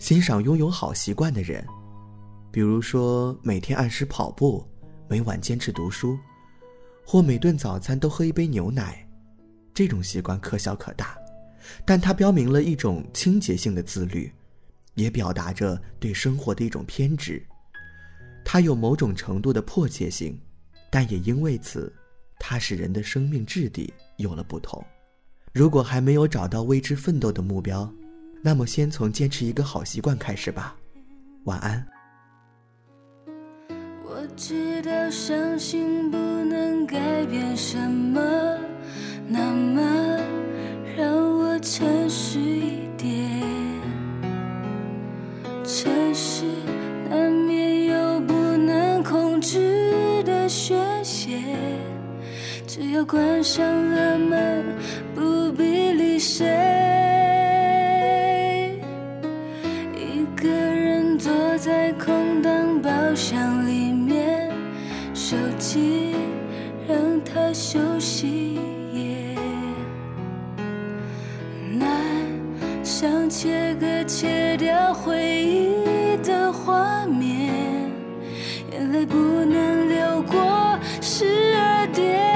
欣赏拥有好习惯的人，比如说每天按时跑步，每晚坚持读书，或每顿早餐都喝一杯牛奶，这种习惯可小可大，但它标明了一种清洁性的自律，也表达着对生活的一种偏执。它有某种程度的迫切性，但也因为此，它使人的生命质地有了不同。如果还没有找到为之奋斗的目标，那么，先从坚持一个好习惯开始吧。晚安。我知道相信不能改变什么，那么让我诚实一点。城市难免有不能控制的宣泄，只要关上了门，不必理谁。箱里面，手机让它休息。难想切割切掉回忆的画面，眼泪不能流过十二点。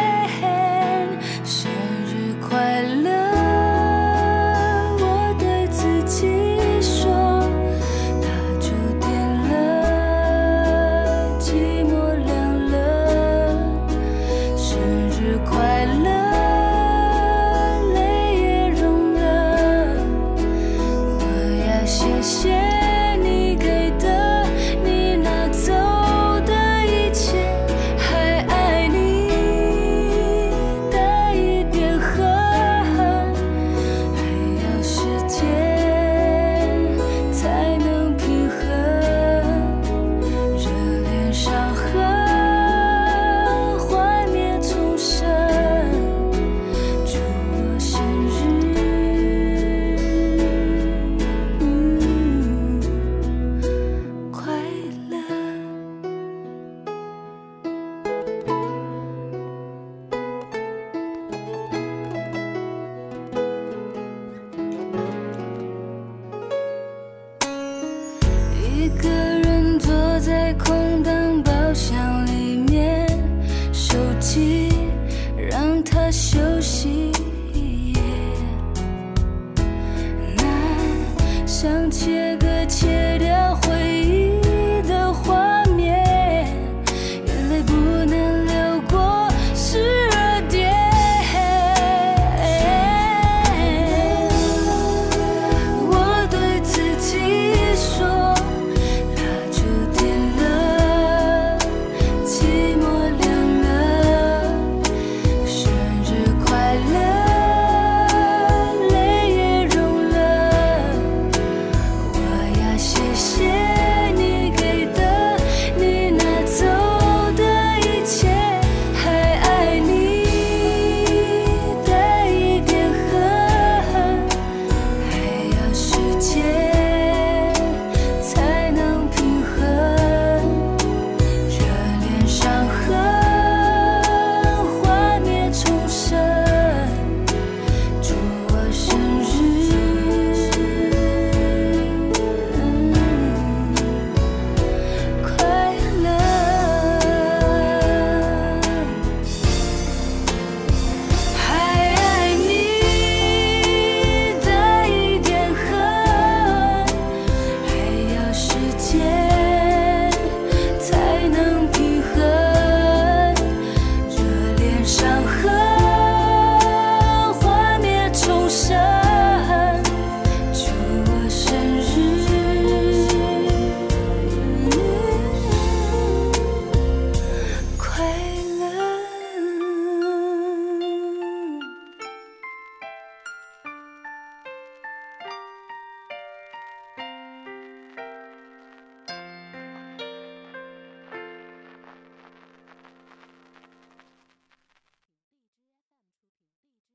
在空荡包厢里面手机让它休息一夜。想切歌切掉回